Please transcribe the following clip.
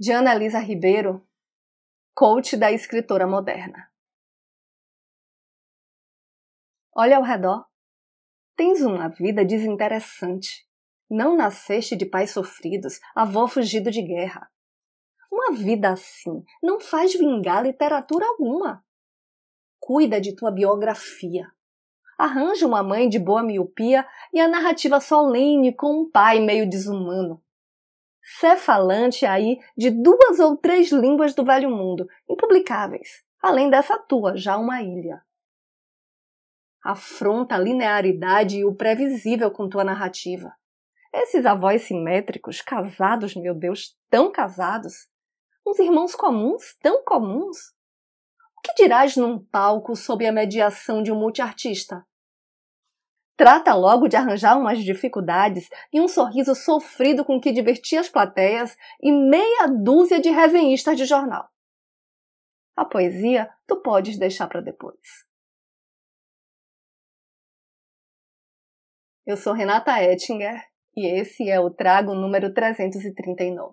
de Ana Elisa Ribeiro, coach da escritora moderna. Olha ao redor. Tens uma vida desinteressante. Não nasceste de pais sofridos, avô fugido de guerra. Uma vida assim não faz vingar literatura alguma. Cuida de tua biografia. Arranja uma mãe de boa miopia e a narrativa solene com um pai meio desumano ser falante aí de duas ou três línguas do velho mundo, impublicáveis, além dessa tua, já uma ilha. Afronta a linearidade e o previsível com tua narrativa. Esses avós simétricos, casados, meu Deus, tão casados, uns irmãos comuns, tão comuns. O que dirás num palco sob a mediação de um multiartista? Trata logo de arranjar umas dificuldades e um sorriso sofrido com que divertia as plateias e meia dúzia de resenhistas de jornal. A poesia tu podes deixar para depois. Eu sou Renata Ettinger e esse é o Trago número 339.